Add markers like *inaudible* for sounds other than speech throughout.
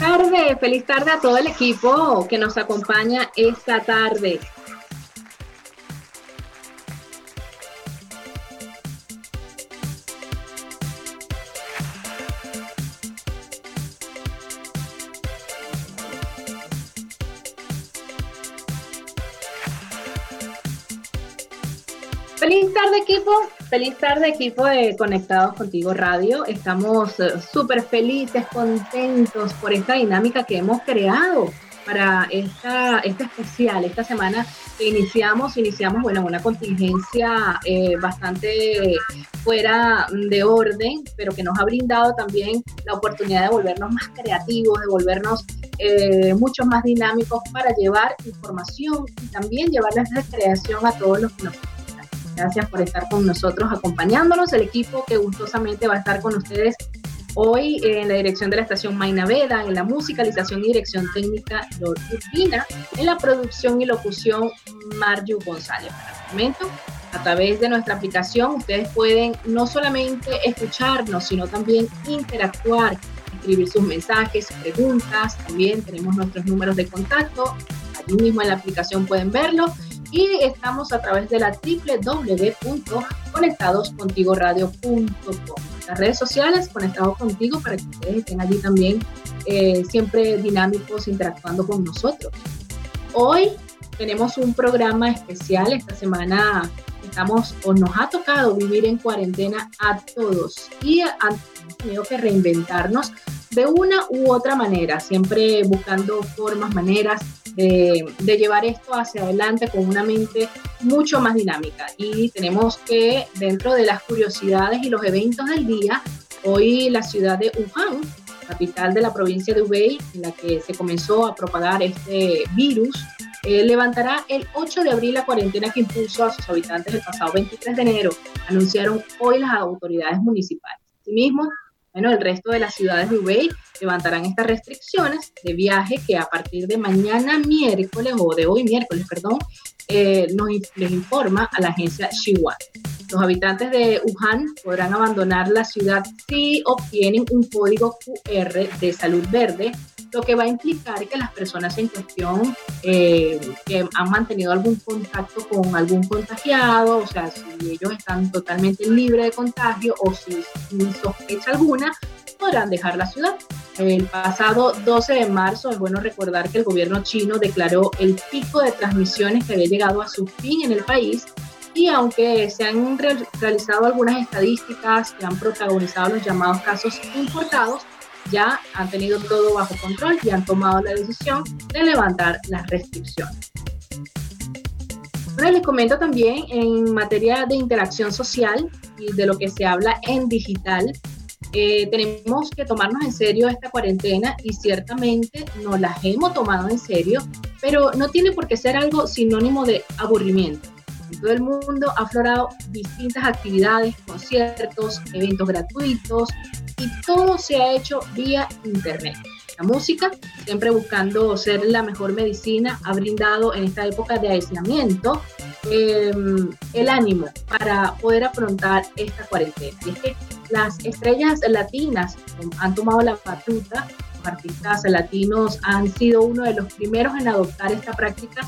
Tarde, feliz tarde a todo el equipo que nos acompaña esta tarde. Feliz tarde equipo, feliz tarde equipo de Conectados Contigo Radio. Estamos eh, súper felices, contentos por esta dinámica que hemos creado para esta, este especial, esta semana que iniciamos, iniciamos, bueno, una contingencia eh, bastante fuera de orden, pero que nos ha brindado también la oportunidad de volvernos más creativos, de volvernos eh, mucho más dinámicos para llevar información y también llevarles recreación a todos los que nos Gracias por estar con nosotros, acompañándonos. El equipo que gustosamente va a estar con ustedes hoy en la dirección de la estación Maina Veda, en la musicalización y dirección técnica Lord Urbina, en la producción y locución Marju González. Para el momento, a través de nuestra aplicación, ustedes pueden no solamente escucharnos, sino también interactuar, escribir sus mensajes, preguntas. También tenemos nuestros números de contacto. Allí mismo en la aplicación pueden verlo y estamos a través de la www.conectadoscontigoradio.com. Las redes sociales, Conectados Contigo, para que ustedes estén allí también eh, siempre dinámicos interactuando con nosotros. Hoy tenemos un programa especial. Esta semana estamos o nos ha tocado vivir en cuarentena a todos y han tenido que reinventarnos de una u otra manera, siempre buscando formas, maneras de, llevar esto hacia adelante con una mente mucho más dinámica. Y tenemos que, dentro de las curiosidades y los eventos del día, hoy la ciudad de Wuhan, capital de la provincia de Hubei, en la que se comenzó a propagar este virus, eh, levantará el 8 de abril la cuarentena que impuso a sus habitantes el pasado 23 de enero, anunciaron hoy las autoridades municipales. Asimismo, bueno, el resto de las ciudades de Ubey levantarán estas restricciones de viaje que a partir de mañana miércoles o de hoy miércoles, perdón, eh, nos, les informa a la agencia Xinhua. Los habitantes de Wuhan podrán abandonar la ciudad si obtienen un código QR de salud verde lo que va a implicar que las personas en cuestión eh, que han mantenido algún contacto con algún contagiado, o sea, si ellos están totalmente libres de contagio o si sin sospecha alguna, podrán dejar la ciudad. El pasado 12 de marzo es bueno recordar que el gobierno chino declaró el pico de transmisiones que había llegado a su fin en el país y aunque se han realizado algunas estadísticas que han protagonizado los llamados casos importados, ya han tenido todo bajo control y han tomado la decisión de levantar las restricciones. Bueno, les comento también en materia de interacción social y de lo que se habla en digital, eh, tenemos que tomarnos en serio esta cuarentena y ciertamente nos la hemos tomado en serio, pero no tiene por qué ser algo sinónimo de aburrimiento. En todo el mundo ha aflorado distintas actividades, conciertos, eventos gratuitos, y todo se ha hecho vía internet. La música, siempre buscando ser la mejor medicina, ha brindado en esta época de aislamiento em, el ánimo para poder afrontar esta cuarentena. Y es que las estrellas latinas han tomado la batuta, los artistas latinos han sido uno de los primeros en adoptar esta práctica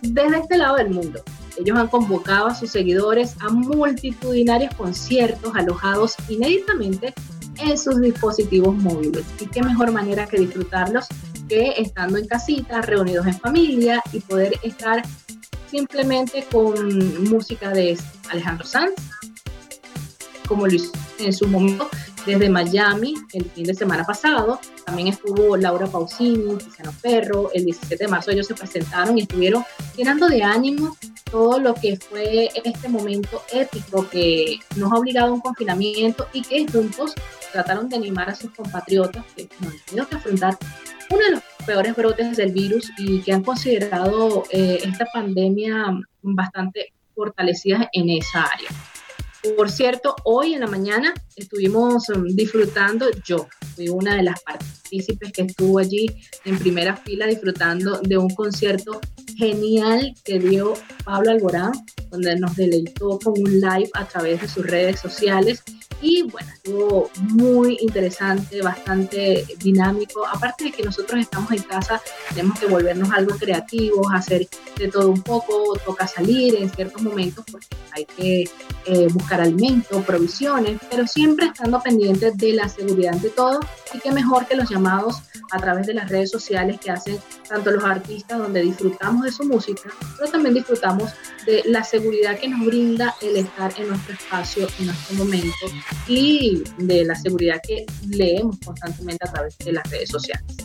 desde este lado del mundo. Ellos han convocado a sus seguidores a multitudinarios conciertos alojados inéditamente en sus dispositivos móviles. Y qué mejor manera que disfrutarlos que estando en casita, reunidos en familia y poder estar simplemente con música de Alejandro Sanz, como lo hizo en su momento desde Miami el fin de semana pasado. También estuvo Laura Pausini, Tiziano Ferro. El 17 de marzo ellos se presentaron y estuvieron llenando de ánimo todo lo que fue este momento épico que nos ha obligado a un confinamiento y que juntos trataron de animar a sus compatriotas que han tenido que afrontar uno de los peores brotes del virus y que han considerado eh, esta pandemia bastante fortalecida en esa área. Por cierto, hoy en la mañana estuvimos um, disfrutando, yo fui una de las partícipes que estuvo allí en primera fila disfrutando de un concierto genial que dio Pablo Alborán, donde nos deleitó con un live a través de sus redes sociales y bueno, estuvo muy interesante, bastante dinámico. Aparte de que nosotros estamos en casa, tenemos que volvernos algo creativos, hacer de todo un poco, toca salir en ciertos momentos porque hay que eh, buscar alimento, provisiones, pero siempre estando pendientes de la seguridad de todo y qué mejor que los llamados a través de las redes sociales que hacen tanto los artistas donde disfrutamos de su música, pero también disfrutamos de la seguridad que nos brinda el estar en nuestro espacio en este momento y de la seguridad que leemos constantemente a través de las redes sociales.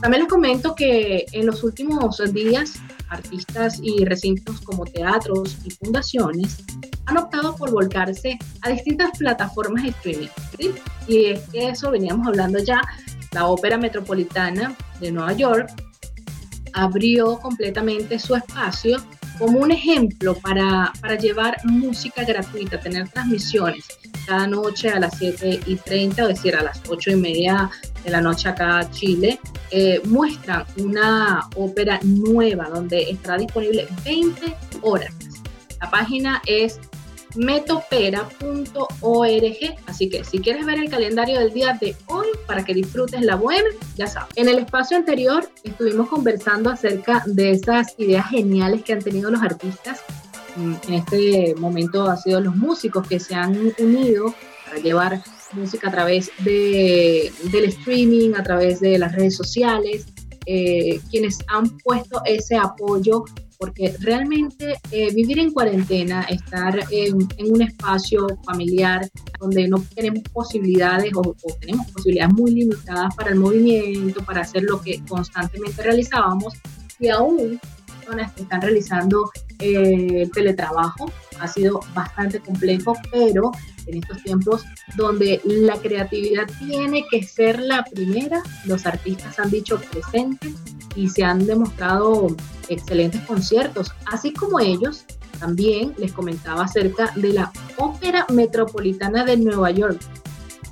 También les comento que en los últimos días, artistas y recintos como teatros y fundaciones han optado por volcarse a distintas plataformas de streaming. Y es que eso veníamos hablando ya, la Ópera Metropolitana de Nueva York abrió completamente su espacio como un ejemplo para, para llevar música gratuita, tener transmisiones cada noche a las 7 y 30, o decir, a las 8 y media de la noche acá en Chile, eh, muestran una ópera nueva donde estará disponible 20 horas. La página es metopera.org. Así que si quieres ver el calendario del día de hoy para que disfrutes la web, ya sabes. En el espacio anterior estuvimos conversando acerca de esas ideas geniales que han tenido los artistas. Mm, en este momento ha sido los músicos que se han unido para llevar música a través de, del streaming, a través de las redes sociales, eh, quienes han puesto ese apoyo porque realmente eh, vivir en cuarentena, estar en, un espacio familiar donde no tenemos posibilidades o, tenemos posibilidades muy limitadas para el movimiento, para hacer lo que constantemente realizábamos y aún personas que están realizando eh, teletrabajo, ha sido bastante complejo, pero en estos tiempos donde la creatividad tiene que ser la primera, los artistas han dicho presente y se han demostrado excelentes conciertos, así como ellos. También les comentaba acerca de la Ópera Metropolitana de Nueva York,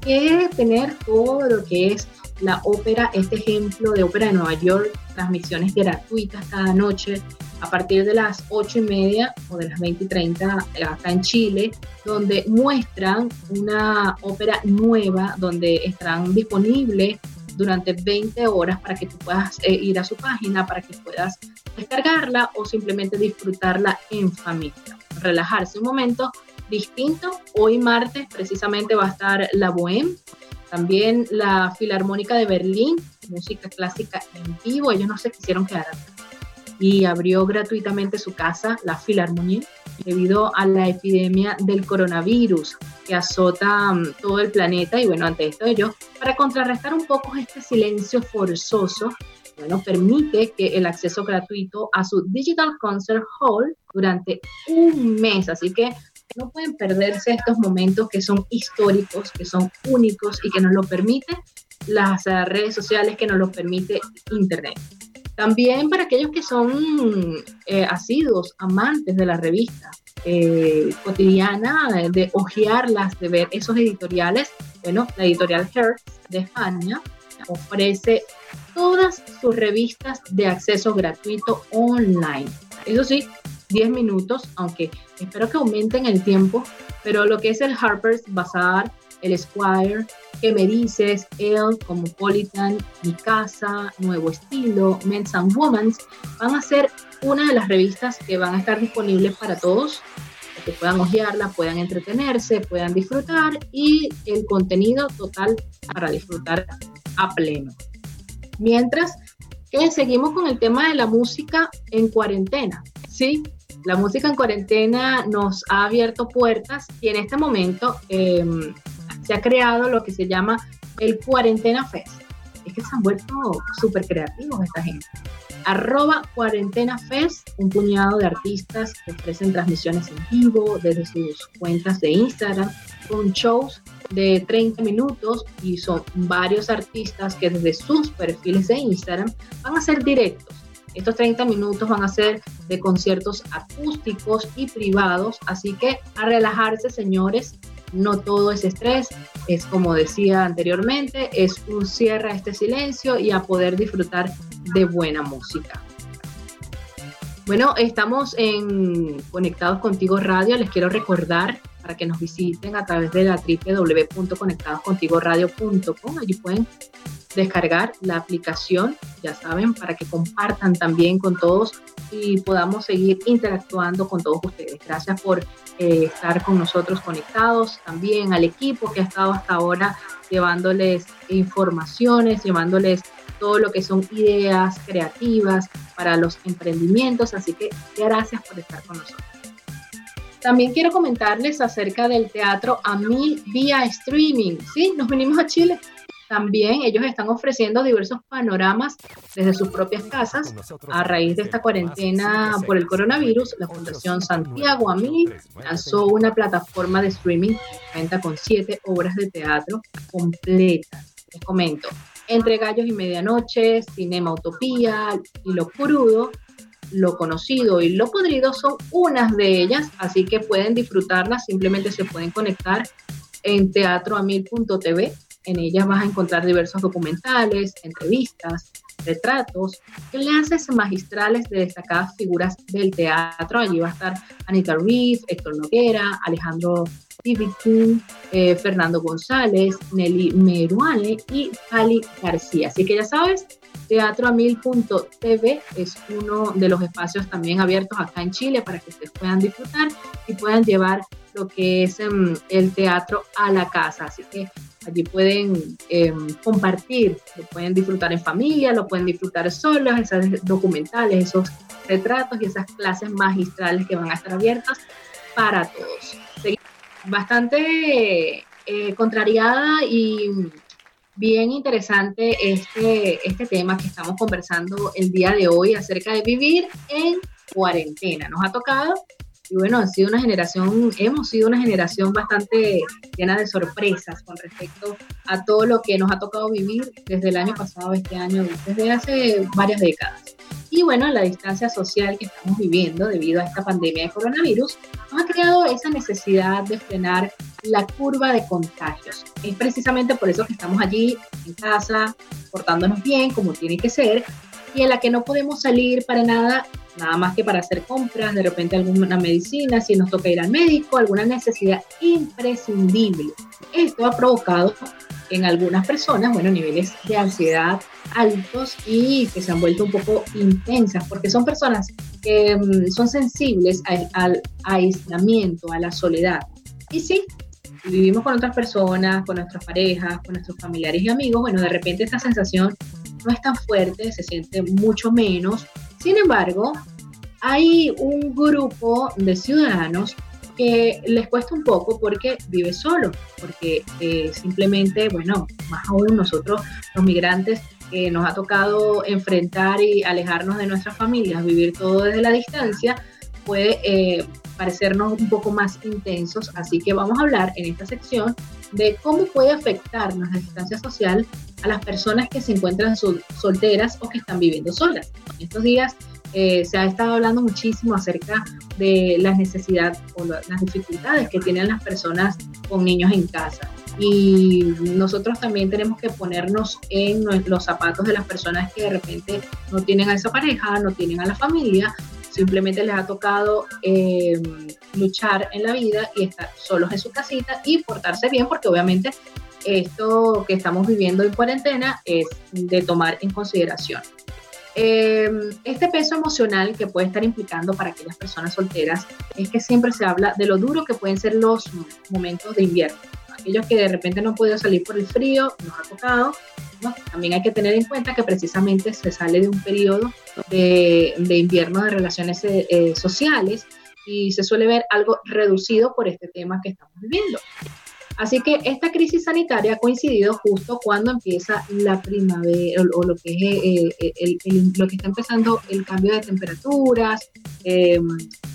que tener todo lo que es la ópera, este ejemplo de ópera de Nueva York, transmisiones gratuitas cada noche a partir de las 8 y media o de las 20 y 30 acá en Chile, donde muestran una ópera nueva, donde estarán disponibles durante 20 horas para que tú puedas eh, ir a su página, para que puedas descargarla o simplemente disfrutarla en familia. Relajarse un momento distinto. Hoy martes precisamente va a estar la Bohème, también la Filarmónica de Berlín, música clásica en vivo. Ellos no se quisieron quedar atrás y abrió gratuitamente su casa, la Filarmonía, debido a la epidemia del coronavirus que azota mm, todo el planeta. Y bueno, ante esto ellos, para contrarrestar un poco este silencio forzoso, bueno, permite que el acceso gratuito a su Digital Concert Hall durante un mes. Así que no pueden perderse estos momentos que son históricos, que son únicos y que nos lo permite las eh, redes sociales, que nos lo permite Internet. También para aquellos que son eh, asiduos, amantes de la revista eh, cotidiana, de hojearlas, de ver esos editoriales, bueno, la editorial Hertz de España ofrece todas sus revistas de acceso gratuito online. Eso sí, 10 minutos, aunque espero que aumenten el tiempo, pero lo que es el Harper's Bazaar, el Squire, ¿Qué me dices? El, Cosmopolitan, Mi Casa, Nuevo Estilo, Men's and Women's, van a ser una de las revistas que van a estar disponibles para todos, que puedan hojearla, puedan entretenerse, puedan disfrutar y el contenido total para disfrutar a pleno. Mientras que seguimos con el tema de la música en cuarentena, ¿sí? La música en cuarentena nos ha abierto puertas y en este momento em, se ha creado lo que se llama el Cuarentena Fest. Es que se han vuelto súper creativos esta gente. arroba cuarentena fest, un puñado de artistas que ofrecen transmisiones en vivo desde sus cuentas de Instagram con shows de 30 minutos y son varios artistas que desde sus perfiles de Instagram van a ser directos. Estos 30 minutos van a ser de conciertos acústicos y privados, así que a relajarse señores, no todo es estrés, es como decía anteriormente, es un cierre a este silencio y a poder disfrutar de buena música. Bueno, estamos en Conectados Contigo Radio. Les quiero recordar para que nos visiten a través de la www.conectadoscontigoradio.com. Allí pueden descargar la aplicación, ya saben, para que compartan también con todos y podamos seguir interactuando con todos ustedes. Gracias por eh, estar con nosotros conectados, también al equipo que ha estado hasta ahora llevándoles informaciones, llevándoles todo lo que son ideas creativas para los emprendimientos. Así que gracias por estar con nosotros. También quiero comentarles acerca del teatro a mí vía streaming. Sí, nos venimos a Chile. También ellos están ofreciendo diversos panoramas desde sus propias casas. A raíz de esta cuarentena por el coronavirus, la Fundación Santiago a mí lanzó una plataforma de streaming que cuenta con siete obras de teatro completas. Les comento, entre Gallos y Medianoche, Cinema Utopía y Lo Crudo, Lo Conocido y Lo Podrido son unas de ellas, así que pueden disfrutarlas, simplemente se pueden conectar en teatroamil.tv. En ellas vas a encontrar diversos documentales, entrevistas, retratos, clases magistrales de destacadas figuras del teatro. Allí va a estar Anita Reeves, Héctor Noguera, Alejandro eh, Fernando González, Nelly Meruane y Ali García. Así que ya sabes, teatroamil.tv es uno de los espacios también abiertos acá en Chile para que ustedes puedan disfrutar y puedan llevar lo que es em, el teatro a la casa. Así que allí pueden em, compartir, lo pueden disfrutar en familia, lo pueden disfrutar solos, esos documentales, esos retratos y esas clases magistrales que van a estar abiertas para todos bastante eh, contrariada y bien interesante este, este tema que estamos conversando el día de hoy acerca de vivir en cuarentena. Nos ha tocado y bueno, ha sido una generación, hemos sido una generación bastante llena de sorpresas con respecto a todo lo que nos ha tocado vivir desde el año pasado, este año, desde hace varias décadas. Y bueno, la distancia social que estamos viviendo debido a esta pandemia de coronavirus nos ha creado esa necesidad de frenar la curva de contagios. Es precisamente por eso que estamos allí en casa, portándonos bien como tiene que ser, y en la que no podemos salir para nada, nada más que para hacer compras, de repente alguna medicina, si nos toca ir al médico, alguna necesidad imprescindible. Esto ha provocado en algunas personas, bueno, niveles de ansiedad altos y que se han vuelto un poco intensas, porque son personas que mm, son sensibles al, aislamiento, a la soledad. Y sí, vivimos con otras personas, con nuestras parejas, con nuestros familiares y amigos, bueno, de repente esta sensación no es tan fuerte, se siente mucho menos. Sin embargo, hay un grupo de ciudadanos les cuesta un poco porque vive solo, porque eh, simplemente, bueno, más aún nosotros los migrantes que nos ha tocado enfrentar y alejarnos de nuestras familias, vivir todo desde la distancia, puede eh, parecernos un poco más intensos. Así que vamos a hablar en esta sección de cómo puede afectarnos la distancia social a las personas que se encuentran solteras o que están viviendo solas. En estos días eh, se ha estado hablando muchísimo acerca de las necesidades o las dificultades que tienen las personas con niños en casa. Y nosotros también tenemos que ponernos en los zapatos de las personas que de repente no tienen a esa pareja, no tienen a la familia, simplemente les ha tocado eh, luchar en la vida y estar solos en su casita y portarse bien, porque obviamente esto que estamos viviendo en cuarentena es de tomar en consideración. Em, este peso emocional que puede estar implicando para aquellas personas solteras es que siempre se habla de lo duro que pueden ser los momentos de invierno. Aquellos que de repente no han podido salir por el frío, nos ha tocado. También hay que tener en cuenta que precisamente se sale de un periodo de, invierno de relaciones eh, eh, sociales y se suele ver algo reducido por este tema que estamos viviendo. Así que esta crisis sanitaria ha coincidido justo cuando empieza la primavera o, lo que es eh, eh, lo que está empezando el cambio de temperaturas, em,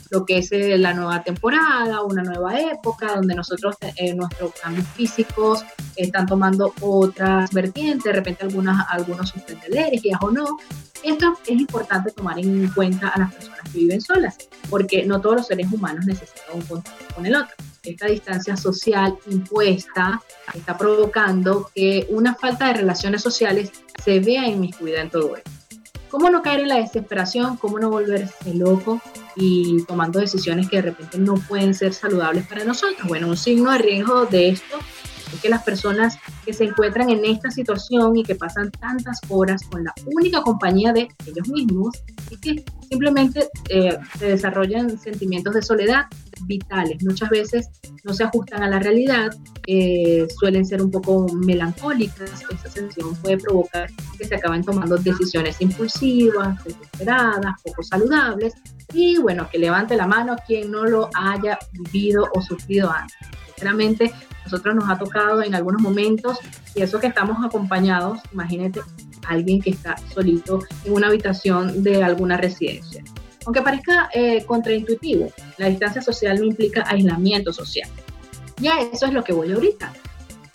lo que es eh, la nueva temporada, una nueva época donde nosotros nuestros cambios físicos están tomando otras vertientes, de repente algunas, algunos sufren de alergias o no. Esto es importante tomar en cuenta a las personas que viven solas, porque no todos los seres humanos necesitan un contacto con el otro esta distancia social impuesta está provocando que una falta de relaciones sociales se vea inmiscuida en todo esto. ¿Cómo no caer en la desesperación? ¿Cómo no volverse loco y tomando decisiones que de repente no pueden ser saludables para nosotros? Bueno, un signo de riesgo de esto es que las personas que se encuentran en esta situación y que pasan tantas horas con la única compañía de ellos mismos y que simplemente eh, se desarrollan sentimientos de soledad vitales. Muchas veces no se ajustan a la realidad, eh, suelen ser un poco melancólicas. Esa sensación puede provocar que se acaben tomando decisiones impulsivas, desesperadas, poco saludables. Y bueno, que levante la mano quien no lo haya vivido o sufrido antes. Sinceramente, nosotros nos ha tocado en algunos momentos y eso que estamos acompañados, imagínate alguien que está solito en una habitación de alguna residencia. Aunque parezca eh, contraintuitivo, la distancia social no implica aislamiento social. Ya eso es lo que voy ahorita.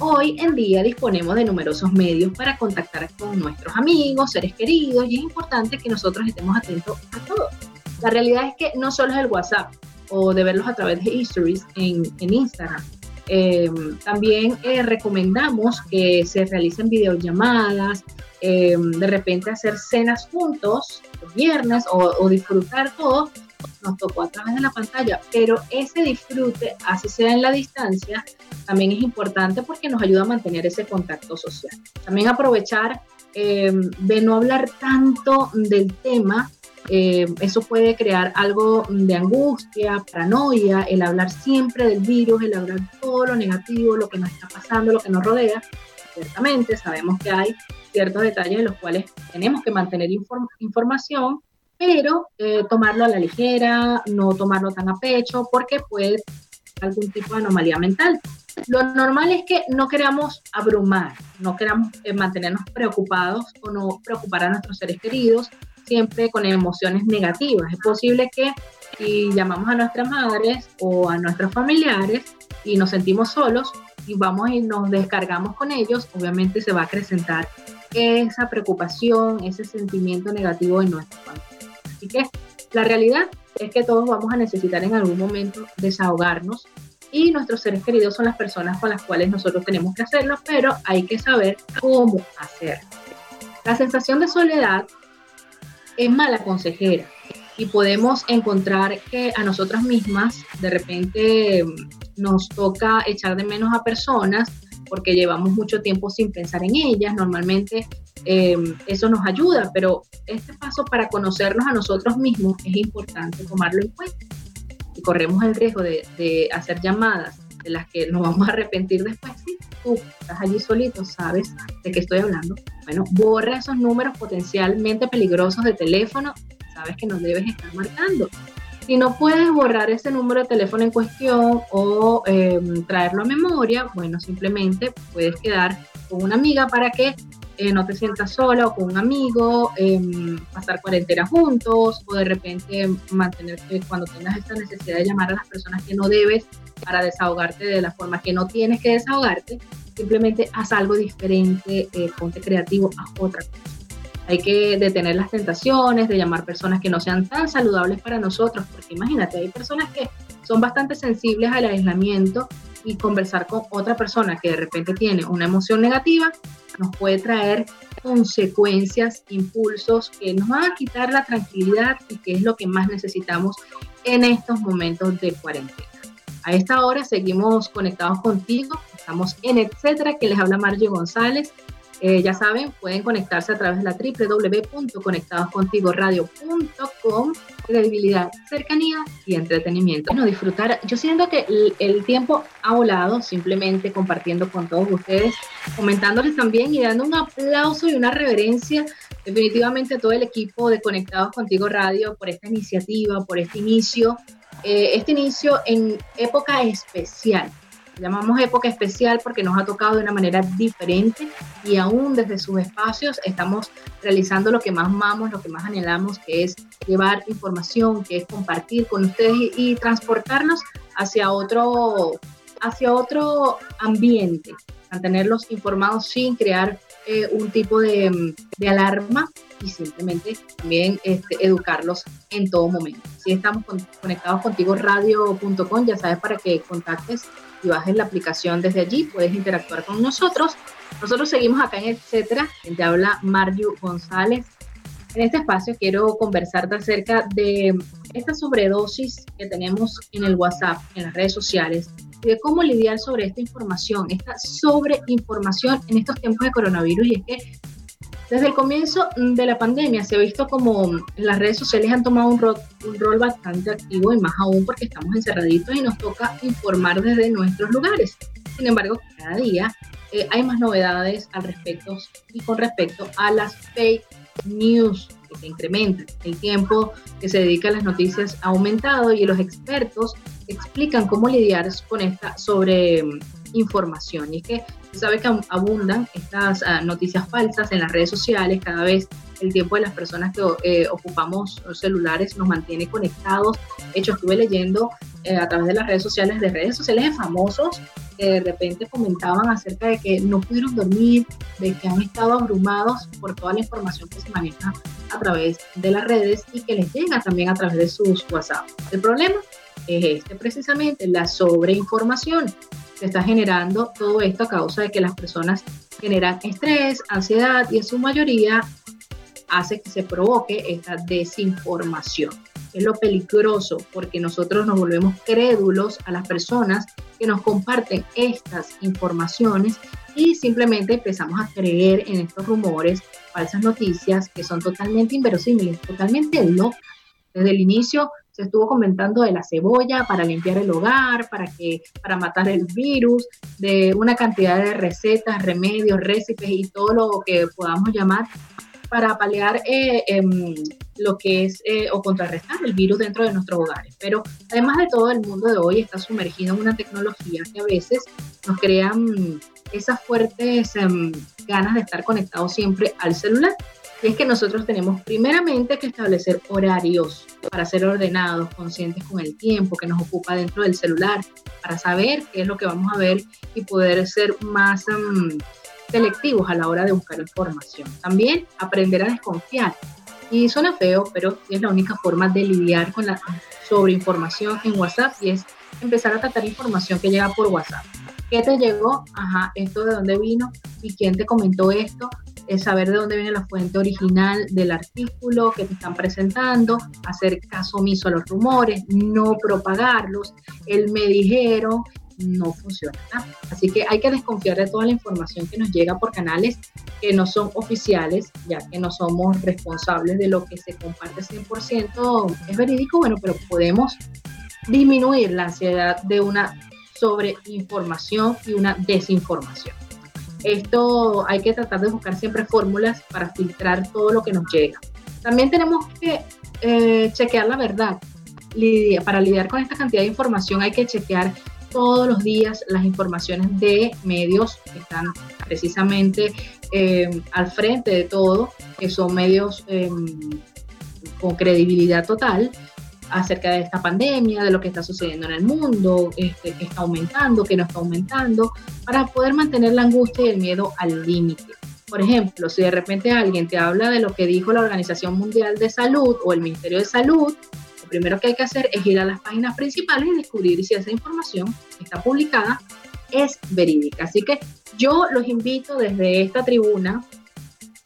Hoy en día disponemos de numerosos medios para contactar con nuestros amigos, seres queridos, y es importante que nosotros estemos atentos a todo. La realidad es que no solo es el WhatsApp o de verlos a través de histories en, en Instagram, eh, también eh, recomendamos que se realicen videollamadas, eh, de repente hacer cenas juntos los viernes o, disfrutar todo. Nos tocó a través de la pantalla, pero ese disfrute, así sea en la distancia, también es importante porque nos ayuda a mantener ese contacto social. También aprovechar de no hablar tanto del tema eh, eso puede crear algo de angustia, paranoia, el hablar siempre del virus, el hablar todo lo negativo, lo que nos está pasando, lo que nos rodea. Ciertamente sabemos que hay ciertos detalles en los cuales tenemos que mantener información, pero eh, tomarlo a la ligera, no tomarlo tan a pecho, porque puede algún tipo de anomalía mental. Lo normal es que no queramos abrumar, no queramos eh, mantenernos preocupados o no preocupar a nuestros seres queridos, siempre con emociones negativas. Es posible que si llamamos a nuestras madres o a nuestros familiares y nos sentimos solos y vamos y nos descargamos con ellos, obviamente se va a acrecentar esa preocupación, ese sentimiento negativo en nuestra familia. Así que la realidad es que todos vamos a necesitar en algún momento desahogarnos y nuestros seres queridos son las personas con las cuales nosotros tenemos que hacerlo, pero hay que saber cómo hacerlo. La sensación de soledad es mala consejera y podemos encontrar que a nosotras mismas de repente nos toca echar de menos a personas porque llevamos mucho tiempo sin pensar en ellas. Normalmente em, eso nos ayuda, pero este paso para conocernos a nosotros mismos es importante tomarlo en cuenta. Y corremos el riesgo de, hacer llamadas de las que nos vamos a arrepentir después. Sí, tú estás allí solito, sabes de qué estoy hablando. Bueno, borra esos números potencialmente peligrosos de teléfono, sabes que nos debes estar marcando. Si no puedes borrar ese número de teléfono en cuestión o em, traerlo a memoria, bueno, simplemente puedes quedar con una amiga para que eh, no te sientas sola o con un amigo, em, pasar cuarentena juntos o de repente mantenerte cuando tengas esta necesidad de llamar a las personas que no debes para desahogarte de la forma que no tienes que desahogarte, simplemente haz algo diferente, eh, ponte creativo, haz otra cosa. Hay que detener las tentaciones de llamar personas que no sean tan saludables para nosotros, porque imagínate, hay personas que son bastante sensibles al aislamiento y conversar con otra persona que de repente tiene una emoción negativa nos puede traer consecuencias, impulsos que nos van a quitar la tranquilidad y que es lo que más necesitamos en estos momentos de cuarentena. A esta hora seguimos conectados contigo, estamos en etcétera, que les habla Margie González. Eh, ya saben, pueden conectarse a través de la www.conectadoscontigoradio.com. Credibilidad, cercanía y entretenimiento. Bueno, disfrutar. Yo siento que el, tiempo ha volado simplemente compartiendo con todos ustedes, comentándoles también y dando un aplauso y una reverencia definitivamente a todo el equipo de Conectados Contigo Radio por esta iniciativa, por este inicio, eh, este inicio en época especial llamamos época especial porque nos ha tocado de una manera diferente y aún desde sus espacios estamos realizando lo que más amamos, lo que más anhelamos, que es llevar información, que es compartir con ustedes y, transportarnos hacia otro, hacia otro ambiente, mantenerlos informados sin crear eh, un tipo de, de alarma y simplemente también este, educarlos en todo momento. Si estamos conectados contigo radio.com, ya sabes para que contactes y bajes la aplicación desde allí, puedes interactuar con nosotros. Nosotros seguimos acá en Etcétera, te habla Mario González. En este espacio quiero conversarte acerca de esta sobredosis que tenemos en el WhatsApp, en las redes sociales, y de cómo lidiar sobre esta información, esta sobreinformación en estos tiempos de coronavirus. Y es que desde el comienzo de la pandemia se ha visto como las redes sociales han tomado un rol, un rol bastante activo y más aún porque estamos encerraditos y nos toca informar desde nuestros lugares. Sin embargo, cada día eh, hay más novedades al respecto y con respecto a las fake news que se incrementan. El tiempo que se dedica a las noticias ha aumentado y los expertos explican cómo lidiar con esta sobre información. Y es que sabe que abundan estas ah, noticias falsas en las redes sociales, cada vez el tiempo de las personas que eh, ocupamos celulares nos mantiene conectados. De hecho, estuve leyendo eh, a través de las redes sociales, de redes sociales de famosos, que de repente comentaban acerca de que no pudieron dormir, de que han estado abrumados por toda la información que se maneja a través de las redes y que les llega también a través de sus WhatsApp. El problema es este precisamente, la sobreinformación se está generando todo esto a causa de que las personas generan estrés, ansiedad y en su mayoría hace que se provoque esta desinformación. Es lo peligroso porque nosotros nos volvemos crédulos a las personas que nos comparten estas informaciones y simplemente empezamos a creer en estos rumores, falsas noticias que son totalmente inverosímiles, totalmente locas. Desde el inicio se estuvo comentando de la cebolla para limpiar el hogar, para, que, para matar el virus, de una cantidad de recetas, remedios, récipes y todo lo que podamos llamar para paliar eh, em, lo que es eh, o contrarrestar el virus dentro de nuestros hogares. Pero además de todo, el mundo de hoy está sumergido en una tecnología que a veces nos crea esas fuertes em, ganas de estar conectados siempre al celular. Y es que nosotros tenemos primeramente que establecer horarios para ser ordenados, conscientes con el tiempo que nos ocupa dentro del celular, para saber qué es lo que vamos a ver y poder ser más em, selectivos a la hora de buscar información. También aprender a desconfiar. Y suena feo, pero es la única forma de lidiar con la sobreinformación en WhatsApp y es empezar a tratar información que llega por WhatsApp. ¿Qué te llegó? Ajá, esto de dónde vino y quién te comentó esto es saber de dónde viene la fuente original del artículo que te están presentando, hacer caso omiso a los rumores, no propagarlos, el me dijeron, no funciona. Así que hay que desconfiar de toda la información que nos llega por canales que no son oficiales, ya que no somos responsables de lo que se comparte 100%. Es verídico, bueno, pero podemos disminuir la ansiedad de una sobreinformación y una desinformación. Esto hay que tratar de buscar siempre fórmulas para filtrar todo lo que nos llega. También tenemos que eh, chequear la verdad. para lidiar con esta cantidad de información hay que chequear todos los días las informaciones de medios que están precisamente eh, al frente de todo, que son medios em, con credibilidad total acerca de esta pandemia, de lo que está sucediendo en el mundo, este, que está aumentando, que no está aumentando, para poder mantener la angustia y el miedo al límite. Por ejemplo, si de repente alguien te habla de lo que dijo la Organización Mundial de Salud o el Ministerio de Salud, lo primero que hay que hacer es ir a las páginas principales y descubrir si esa información está publicada es verídica. Así que yo los invito desde esta tribuna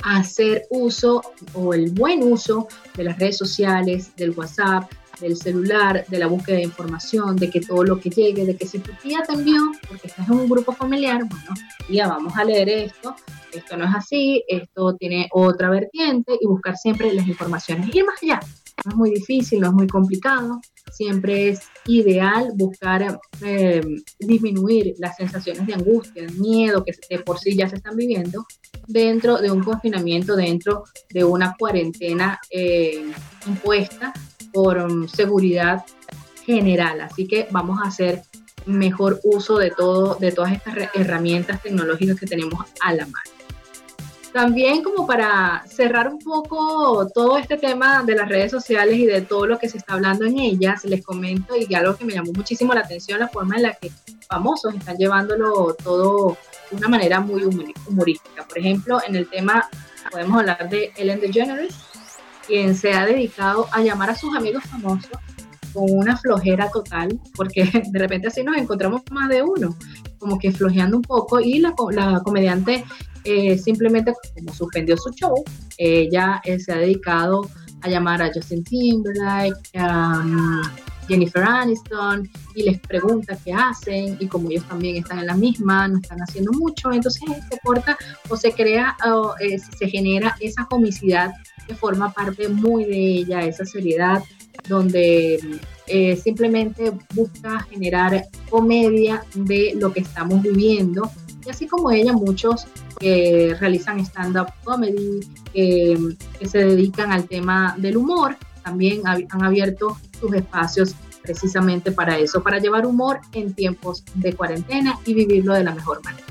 a hacer uso o el buen uso de las redes sociales, del WhatsApp, del celular, de la búsqueda de información, de que todo lo que llegue, de que si tu tía te envió, porque estás en un grupo familiar, bueno, ya vamos a leer esto, esto no es así, esto tiene otra vertiente y buscar siempre las informaciones. Ir más allá, no es muy difícil, no es muy complicado, siempre es ideal buscar eh, disminuir las sensaciones de angustia, de miedo que de por sí ya se están viviendo dentro de un confinamiento, dentro de una cuarentena eh, impuesta por um, seguridad general. Así que vamos a hacer mejor uso de, todo, de todas estas herramientas tecnológicas que tenemos a la mano. También como para cerrar un poco todo este tema de las redes sociales y de todo lo que se está hablando en ellas, les comento y algo que me llamó muchísimo la atención, la forma en la que famosos están llevándolo todo de una manera muy humorística. Por ejemplo, en el tema podemos hablar de Ellen DeGeneres, quien se ha dedicado a llamar a sus amigos famosos con una flojera total, porque *laughs* de repente así nos encontramos más de uno, como que flojeando un poco, y la, la comediante eh, simplemente como suspendió su show, ella eh, se ha dedicado a llamar a Justin Timberlake, a um, Jennifer Aniston y les pregunta qué hacen y como ellos también están en la misma, no están haciendo mucho, entonces se corta o se crea o eh, se genera esa comicidad que forma parte muy de ella, esa seriedad donde simplemente busca generar comedia de lo que estamos viviendo. Y así como ella, muchos que realizan stand-up comedy, que se dedican al tema del humor, también han abierto sus espacios precisamente para eso, para llevar humor en tiempos de cuarentena y vivirlo de la mejor manera.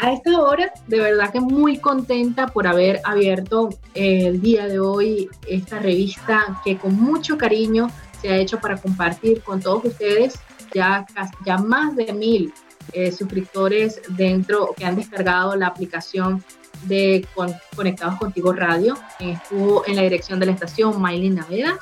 A esta hora, de verdad que muy contenta por haber abierto el día de hoy esta revista que con mucho cariño se ha hecho para compartir con todos ustedes ya, ya más de mil eh, suscriptores dentro que han descargado la aplicación de Conectados Contigo Radio. Estuvo en la dirección de la estación Maylin Naveda,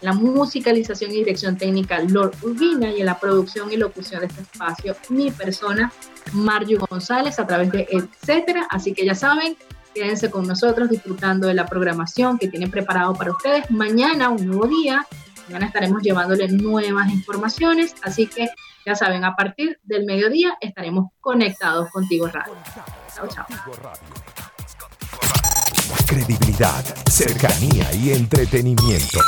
la musicalización y dirección técnica Lord Urbina y en la producción y locución de este espacio mi persona Mario González a través de etcétera. Así que ya saben, quédense con nosotros disfrutando de la programación que tienen preparado para ustedes. Mañana un nuevo día. Mañana estaremos llevándoles nuevas informaciones. Así que ya saben, a partir del mediodía estaremos conectados contigo radio. Chao, chao credibilidad, cercanía y entretenimiento.